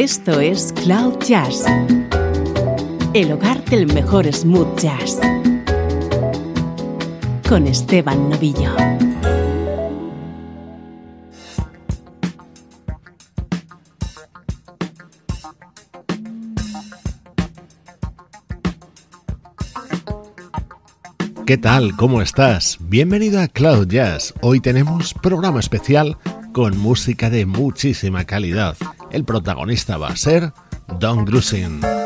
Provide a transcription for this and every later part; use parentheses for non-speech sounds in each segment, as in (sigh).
Esto es Cloud Jazz, el hogar del mejor smooth jazz, con Esteban Novillo. ¿Qué tal? ¿Cómo estás? Bienvenido a Cloud Jazz. Hoy tenemos programa especial con música de muchísima calidad. El protagonista va a ser Don Grusin.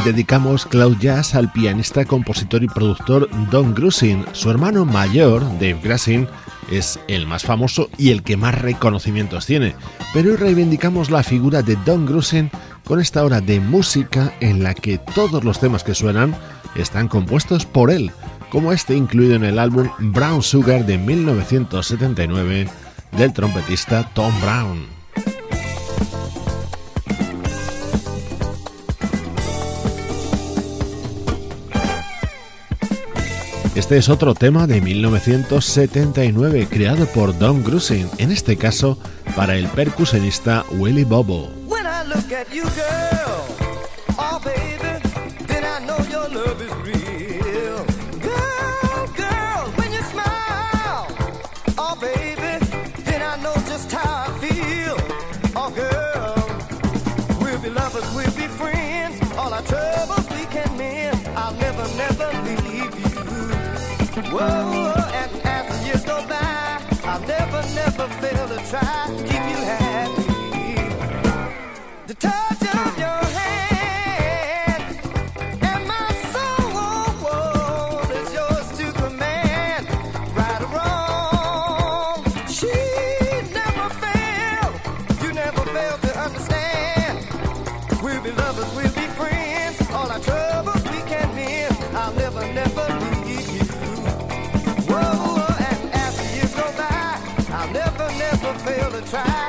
Dedicamos Cloud Jazz al pianista, compositor y productor Don Grusin. Su hermano mayor, Dave Grusin, es el más famoso y el que más reconocimientos tiene. Pero hoy reivindicamos la figura de Don Grusin con esta hora de música en la que todos los temas que suenan están compuestos por él, como este incluido en el álbum Brown Sugar de 1979 del trompetista Tom Brown. Este es otro tema de 1979 creado por Don Grusin, en este caso para el percusionista Willy Bobo. When I look at you, girl, oh baby, then I know your love is real. Girl, girl, when you smile, oh baby, then I know just how I feel. Oh girl, we'll be lovers, we'll be friends. All our troubles we can mend. I'll never, never leave. Whoa, and as the years go by, I'll never, never fail to try to keep you. try.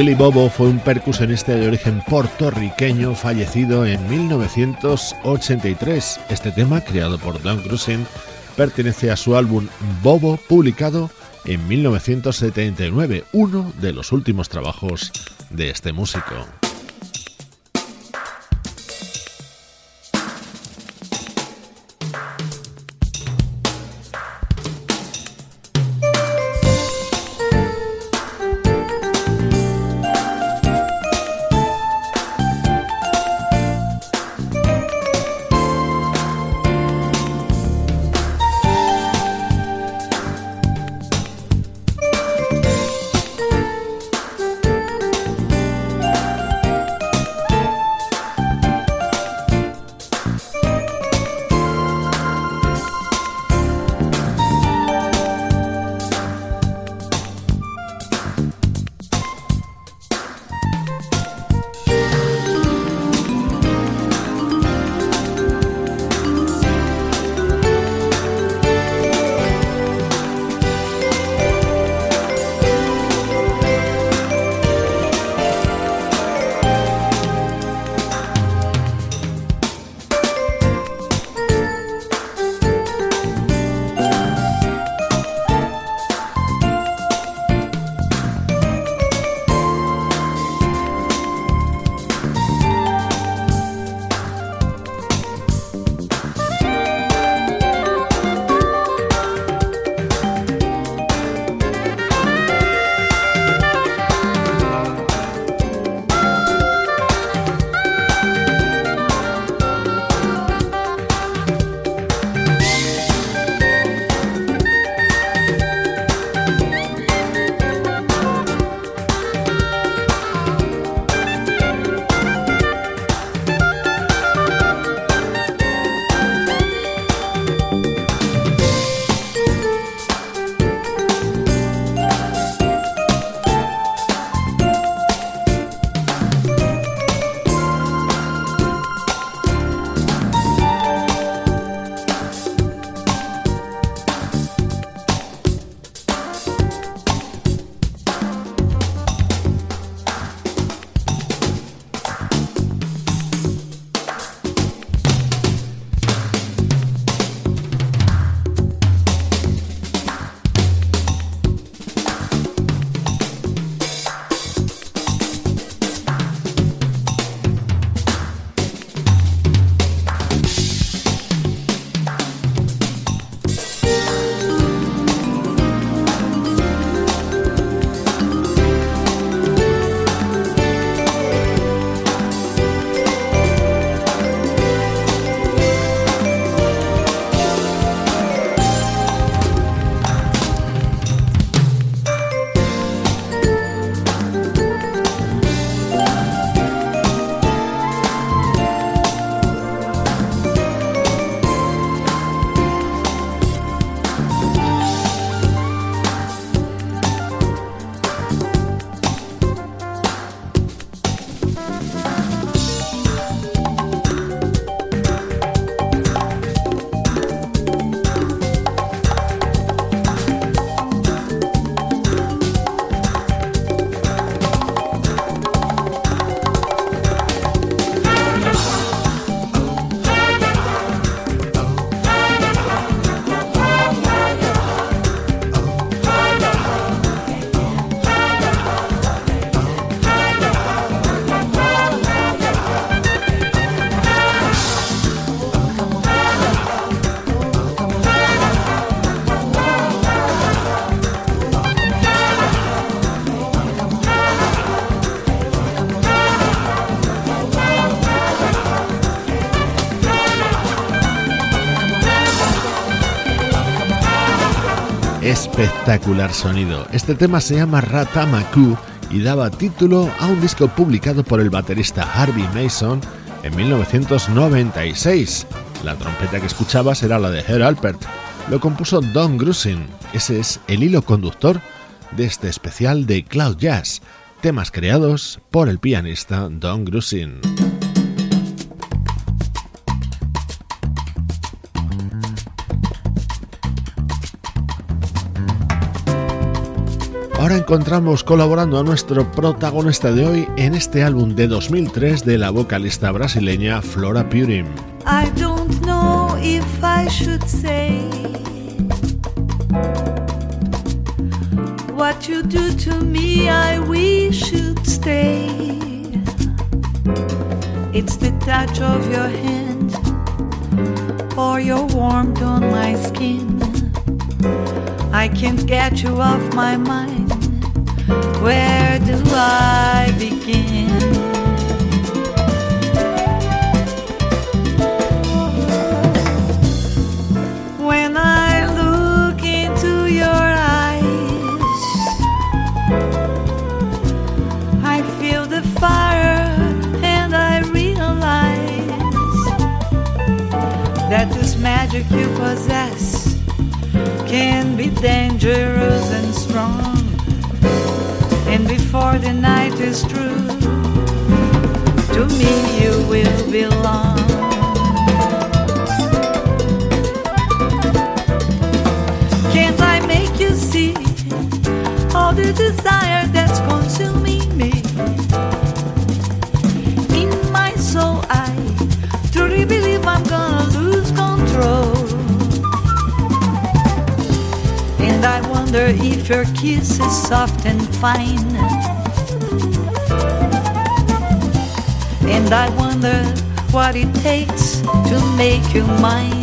Willy Bobo fue un percusionista de origen puertorriqueño fallecido en 1983. Este tema, creado por Don Grusin, pertenece a su álbum Bobo, publicado en 1979, uno de los últimos trabajos de este músico. Espectacular sonido. Este tema se llama Ratamaku y daba título a un disco publicado por el baterista Harvey Mason en 1996. La trompeta que escuchabas era la de Herr Alpert. Lo compuso Don Grusin. Ese es el hilo conductor de este especial de Cloud Jazz, temas creados por el pianista Don Grusin. Ahora encontramos colaborando a nuestro protagonista de hoy en este álbum de 2003 de la vocalista brasileña Flora Purim. I don't know if I should say what you do to me, I wish you'd stay. It's the touch of your hand or your warmth on my skin. I can't get you off my mind. Where do I begin? When I look into your eyes, I feel the fire and I realize that this magic you possess can be dangerous night is true. to me you will belong. Can't I make you see all the desire that's consuming me? In my soul, I truly believe I'm gonna lose control. And I wonder if your kiss is soft and fine. And I wonder what it takes to make you mine.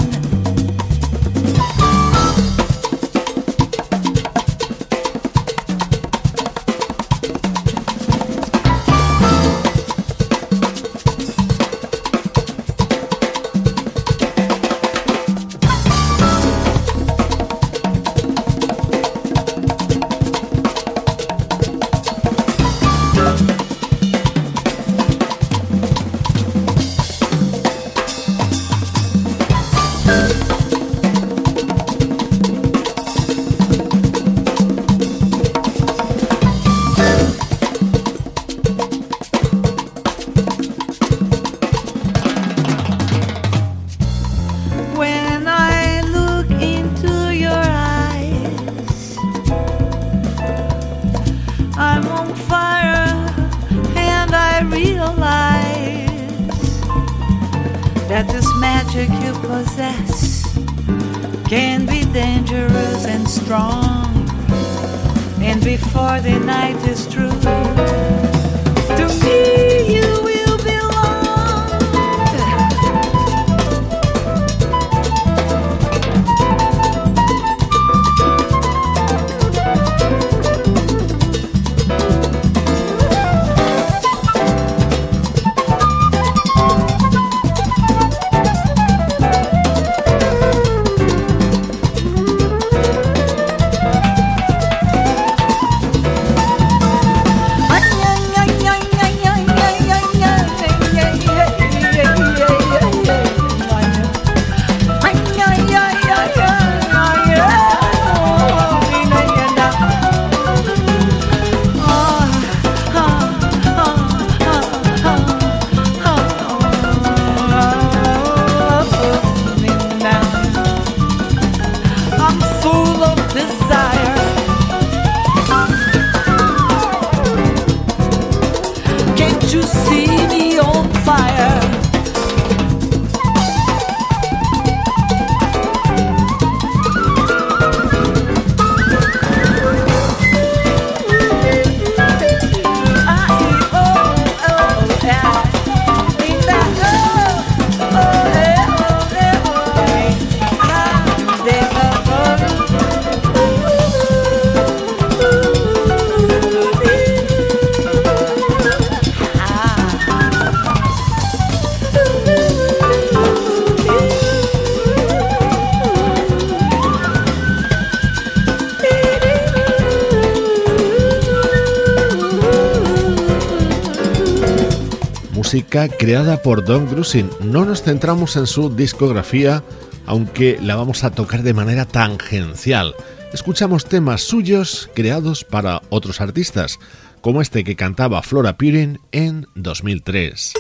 Música creada por Don Grusin. No nos centramos en su discografía, aunque la vamos a tocar de manera tangencial. Escuchamos temas suyos creados para otros artistas, como este que cantaba Flora Purin en 2003.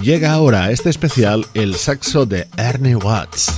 Llega ahora a este especial el saxo de Ernie Watts.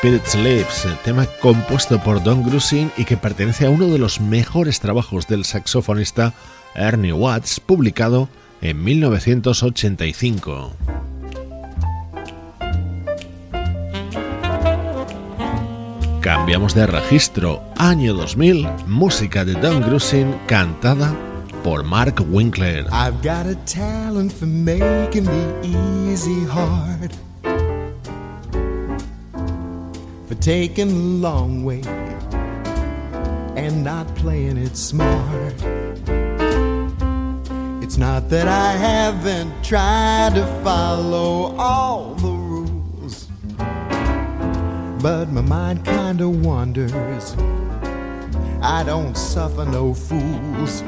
Spirit Sleeps, tema compuesto por Don Grusin y que pertenece a uno de los mejores trabajos del saxofonista Ernie Watts, publicado en 1985. Cambiamos de registro, año 2000, música de Don Grusin cantada por Mark Winkler. I've got a talent for making the easy hard. For taking the long way and not playing it smart. It's not that I haven't tried to follow all the rules, but my mind kinda wanders. I don't suffer no fools.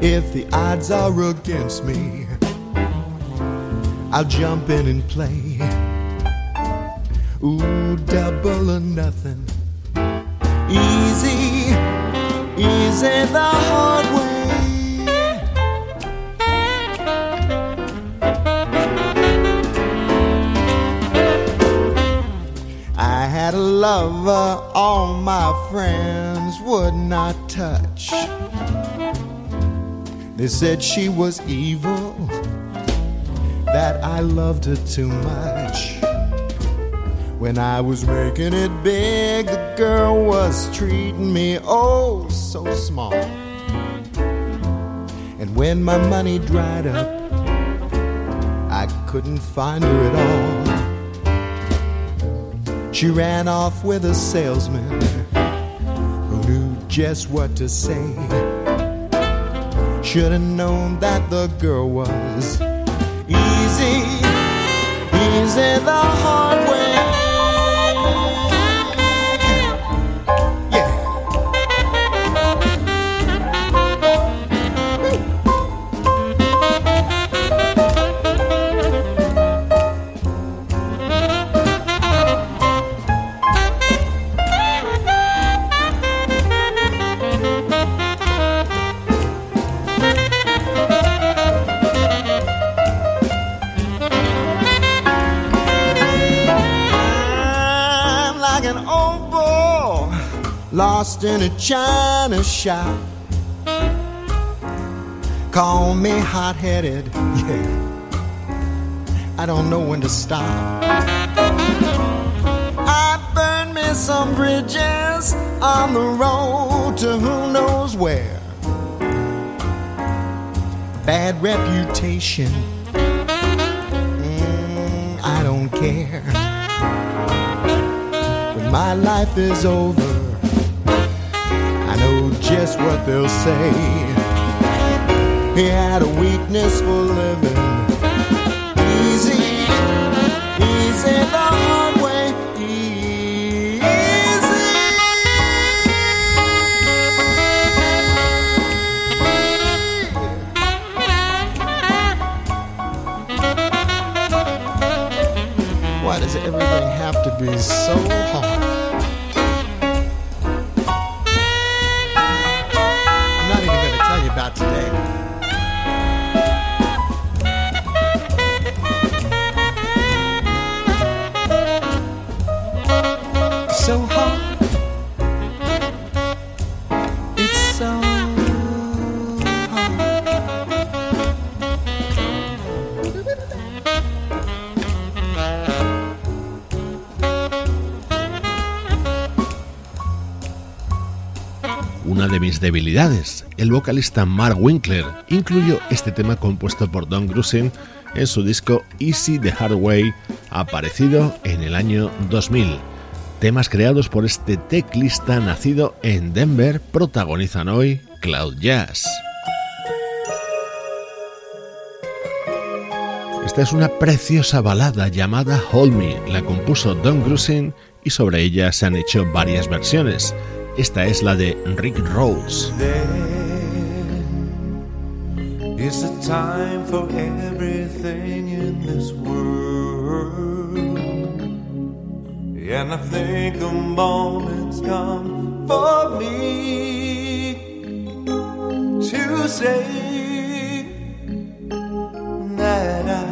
If the odds are against me, I'll jump in and play. Ooh, double or nothing. Easy, easy the hard way. I had a lover all my friends would not touch. They said she was evil, that I loved her too much. When I was making it big, the girl was treating me oh so small. And when my money dried up, I couldn't find her at all. She ran off with a salesman who knew just what to say. Should have known that the girl was easy, easy the hard way. Lost in a china shop. Call me hot headed, (laughs) yeah. I don't know when to stop. I burned me some bridges on the road to who knows where. Bad reputation, mm, I don't care. When my life is over, know just what they'll say. He had a weakness for living. Debilidades, el vocalista Mark Winkler incluyó este tema compuesto por Don Grusin en su disco Easy the Hard Way, aparecido en el año 2000. Temas creados por este teclista nacido en Denver protagonizan hoy Cloud Jazz. Esta es una preciosa balada llamada Hold Me, la compuso Don Grusin y sobre ella se han hecho varias versiones. Esta es la de Rick Rose. And I think moment's come for me to say that I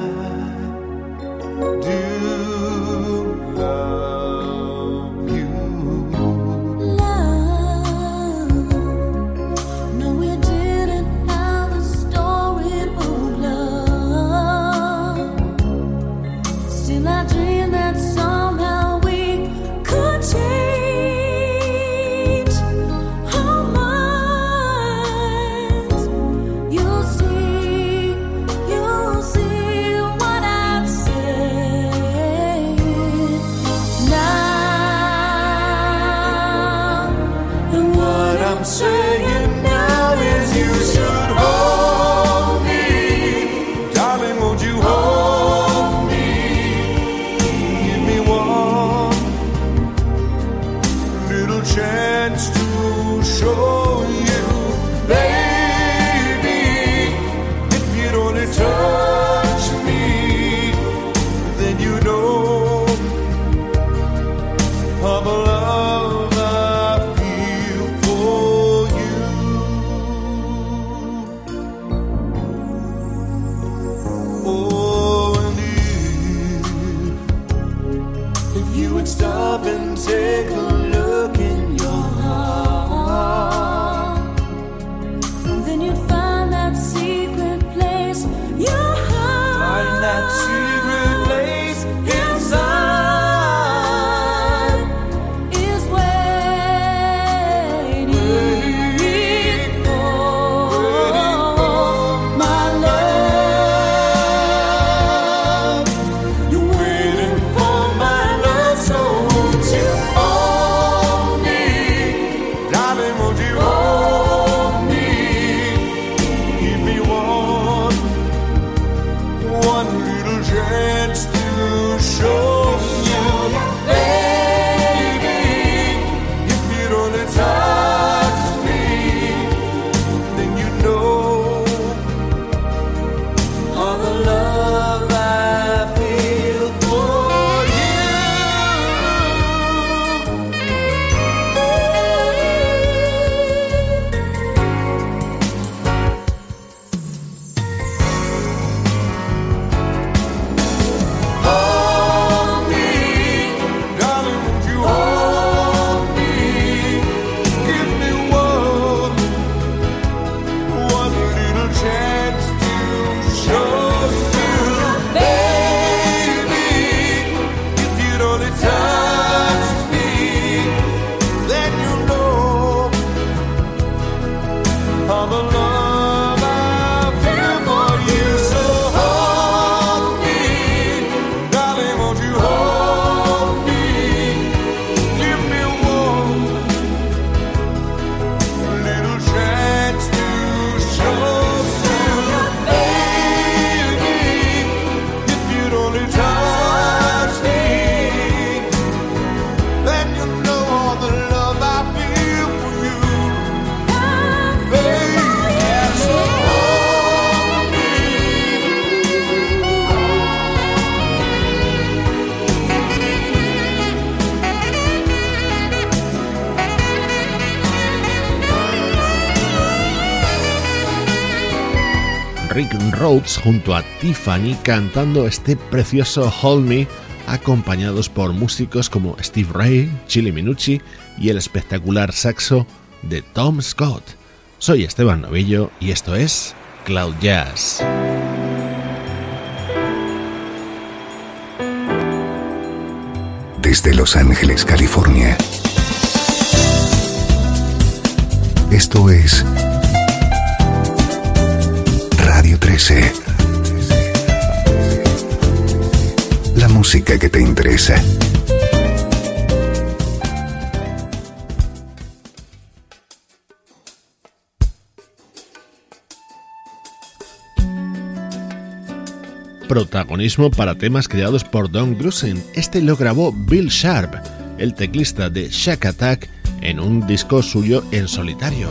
Rhodes junto a Tiffany cantando este precioso Hold Me, acompañados por músicos como Steve Ray, Chili Minucci y el espectacular saxo de Tom Scott. Soy Esteban Novillo y esto es Cloud Jazz. Desde Los Ángeles, California. Esto es Radio 13. La música que te interesa. Protagonismo para temas creados por Don Grusin. Este lo grabó Bill Sharp, el teclista de Shack Attack, en un disco suyo en solitario.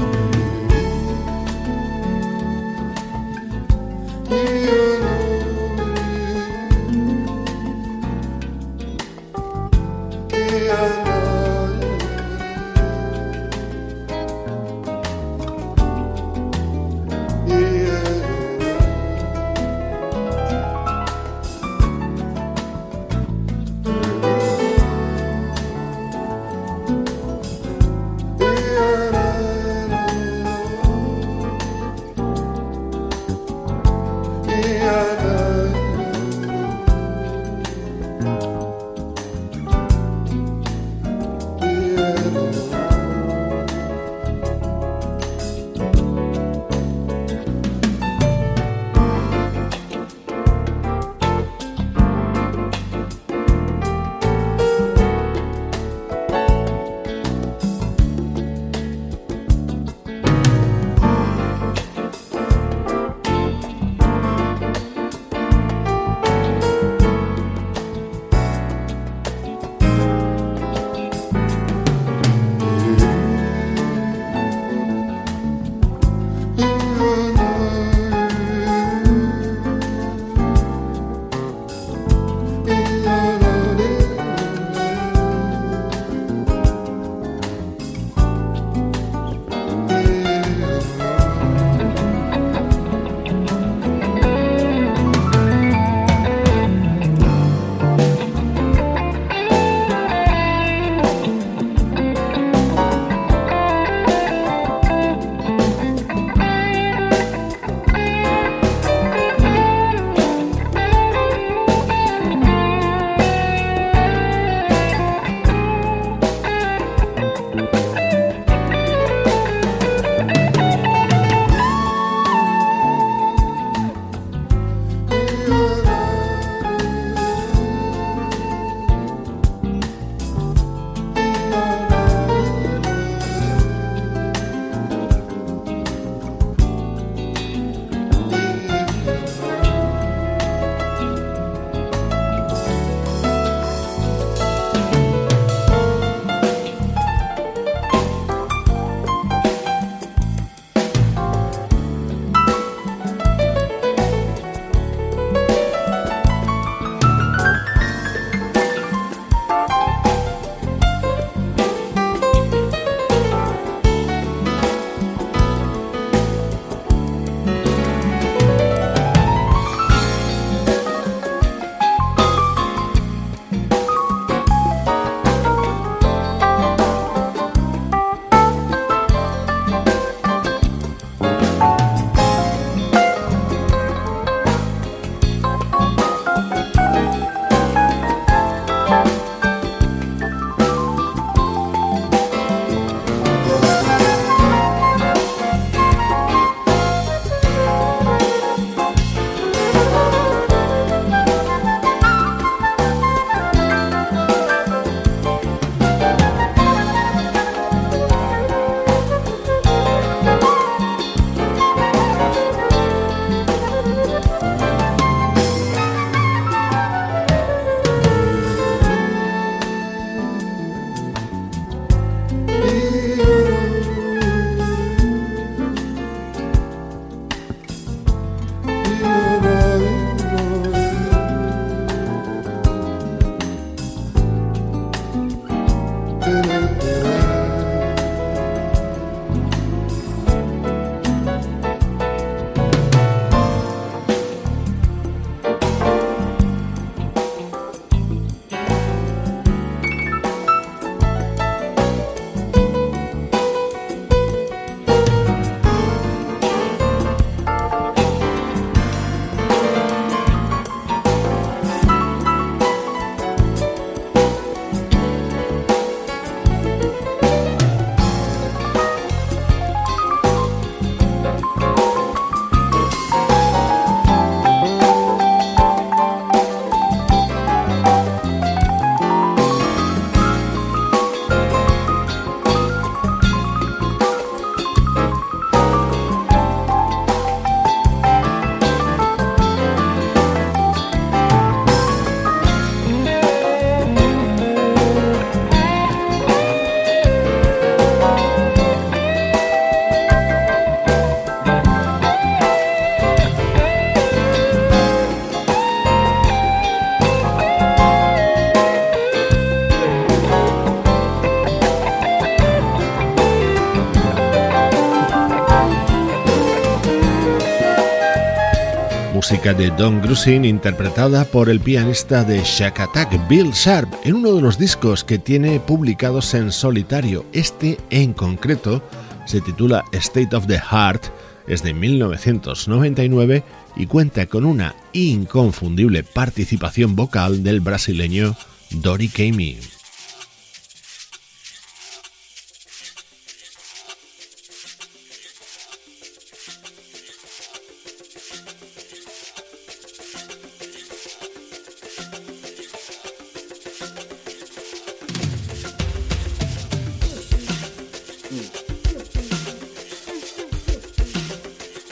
De Don Grusin interpretada por el pianista de Shack Attack, Bill Sharp, en uno de los discos que tiene publicados en solitario. Este en concreto se titula State of the Heart, es de 1999 y cuenta con una inconfundible participación vocal del brasileño Dori Kamey.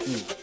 Mm.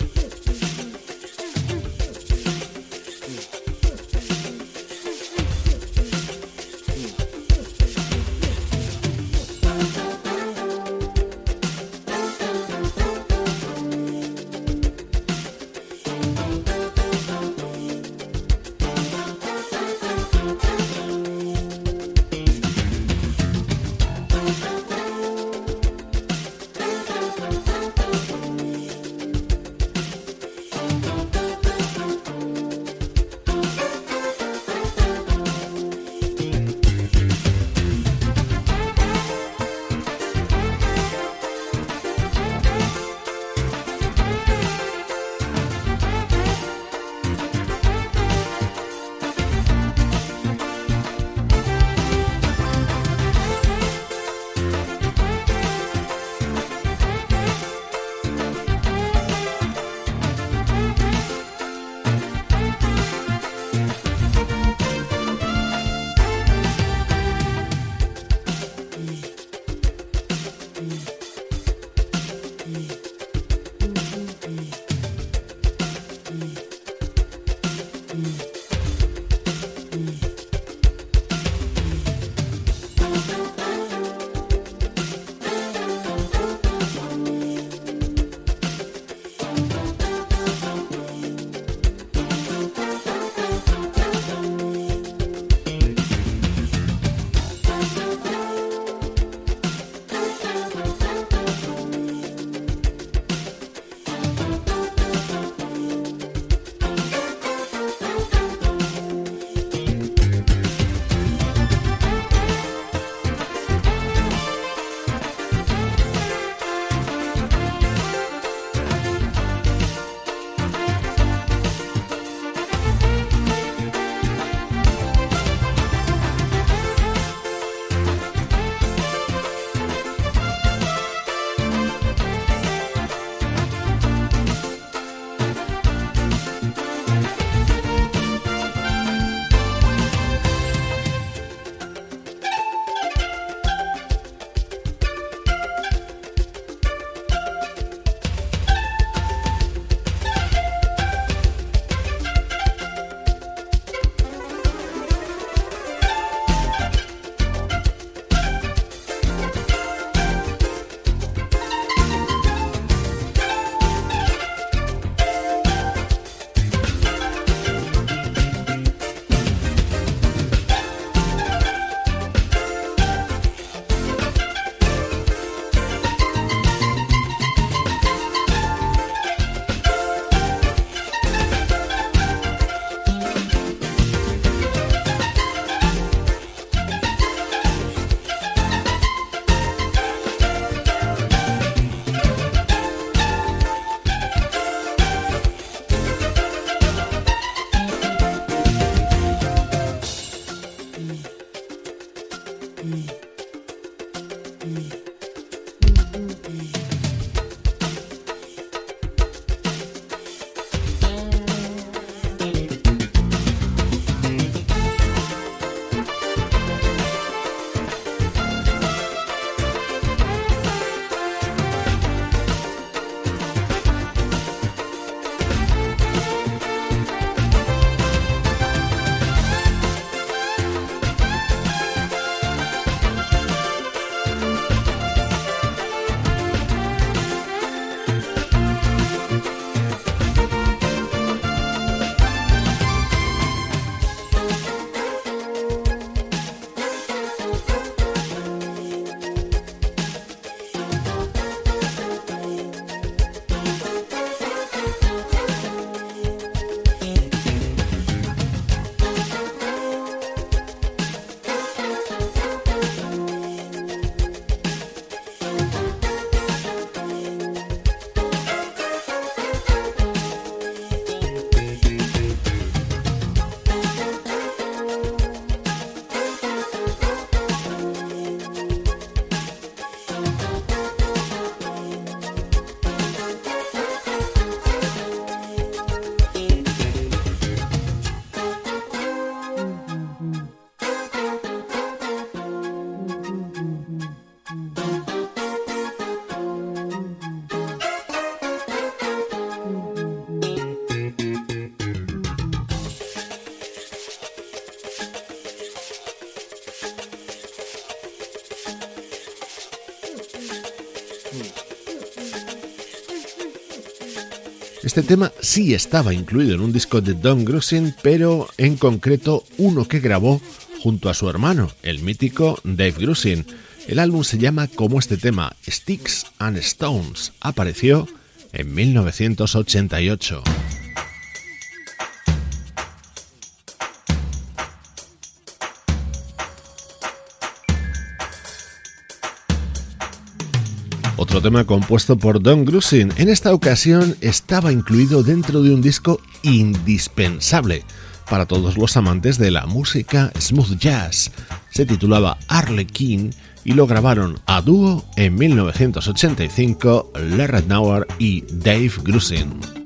Este tema sí estaba incluido en un disco de Don Grusin, pero en concreto uno que grabó junto a su hermano, el mítico Dave Grusin. El álbum se llama como este tema, Sticks and Stones. Apareció en 1988. Otro tema compuesto por Don Grusin. En esta ocasión estaba incluido dentro de un disco indispensable para todos los amantes de la música smooth jazz. Se titulaba Arlequin y lo grabaron a dúo en 1985 Larry Nauer y Dave Grusin.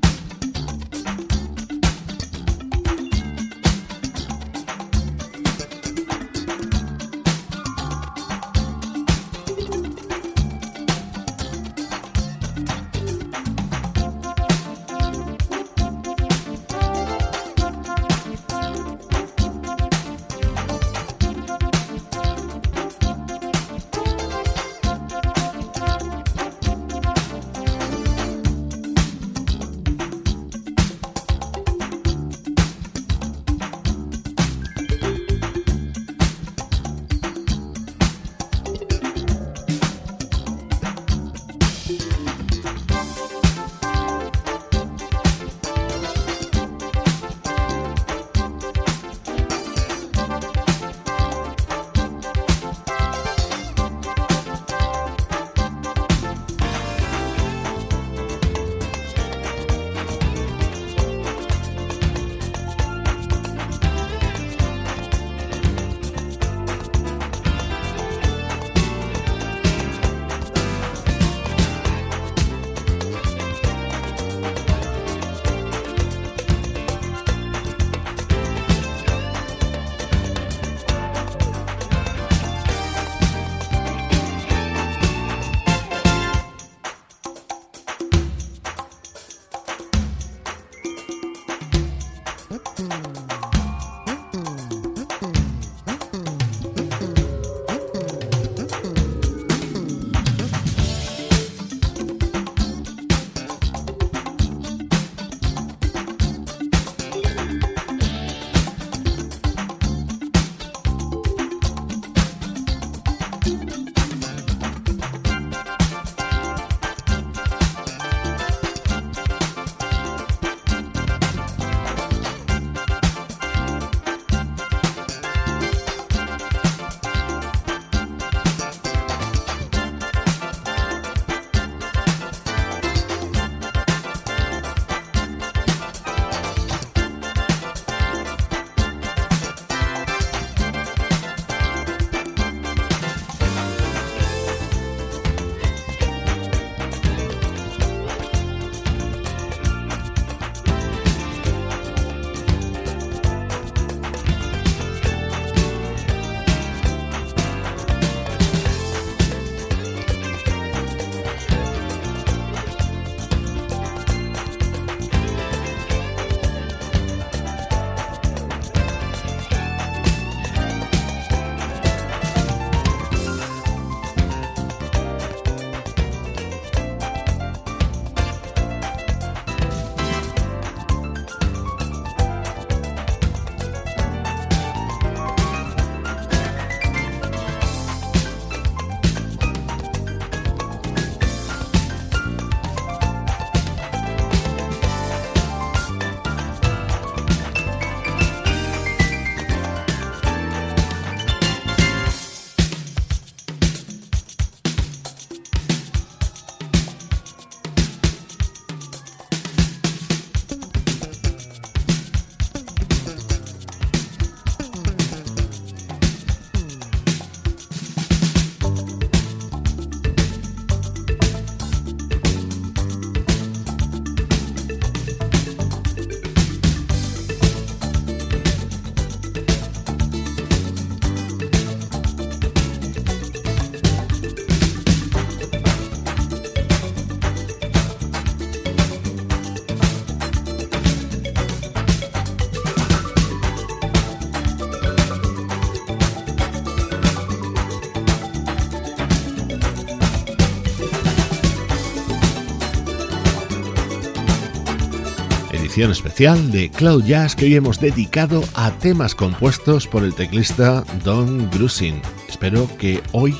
Edición especial de Cloud Jazz que hoy hemos dedicado a temas compuestos por el teclista Don Grusin. Espero que hoy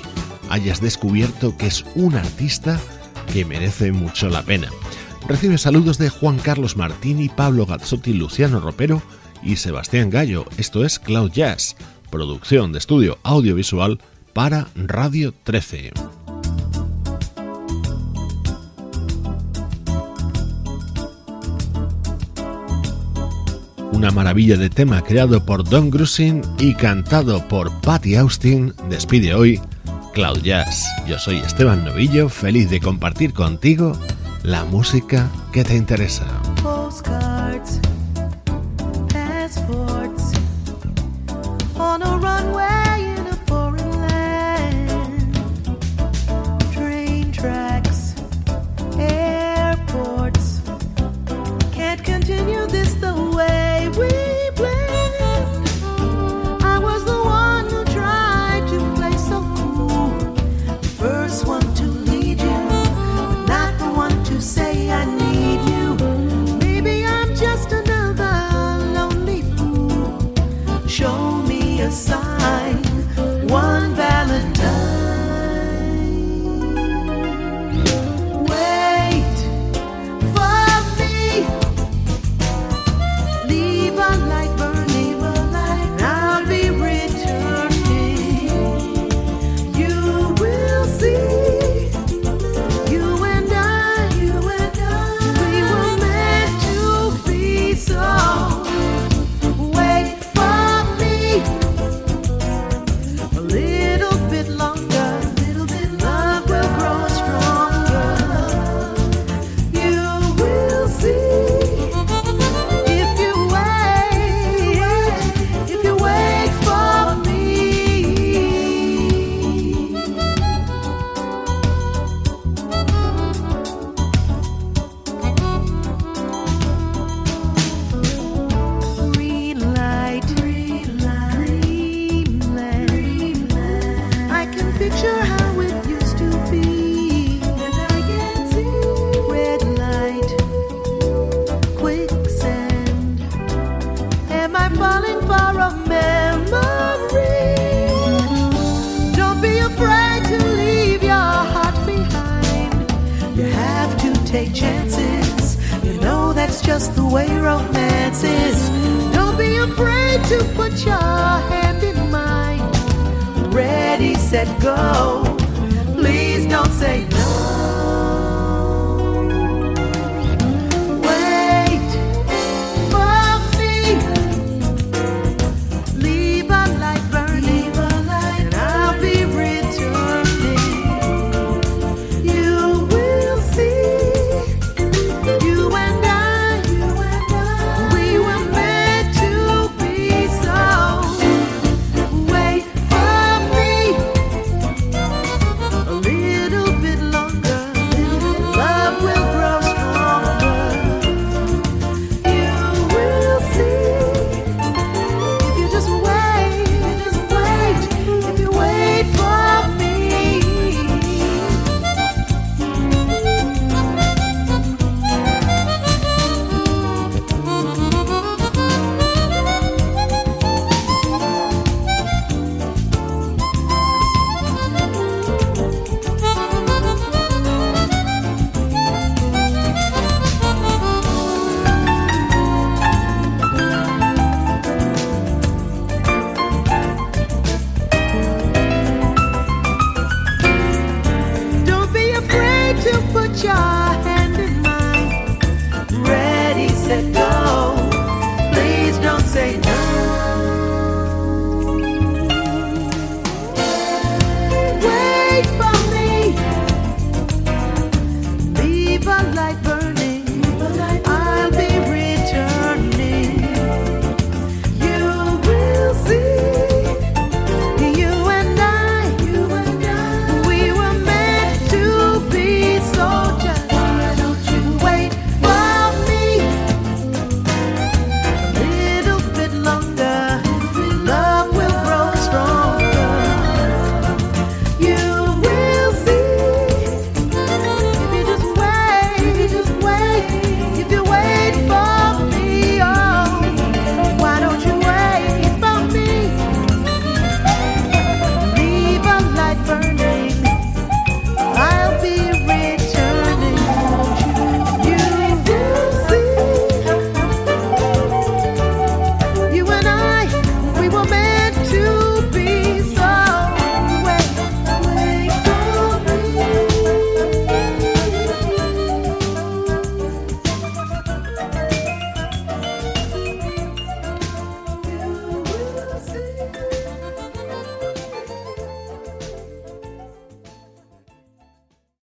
hayas descubierto que es un artista que merece mucho la pena. Recibe saludos de Juan Carlos Martini, Pablo Gazzotti, Luciano Ropero y Sebastián Gallo. Esto es Cloud Jazz, producción de estudio audiovisual para Radio 13. Una maravilla de tema creado por Don Grusin y cantado por Patty Austin despide hoy Cloud Jazz. Yo soy Esteban Novillo, feliz de compartir contigo la música que te interesa.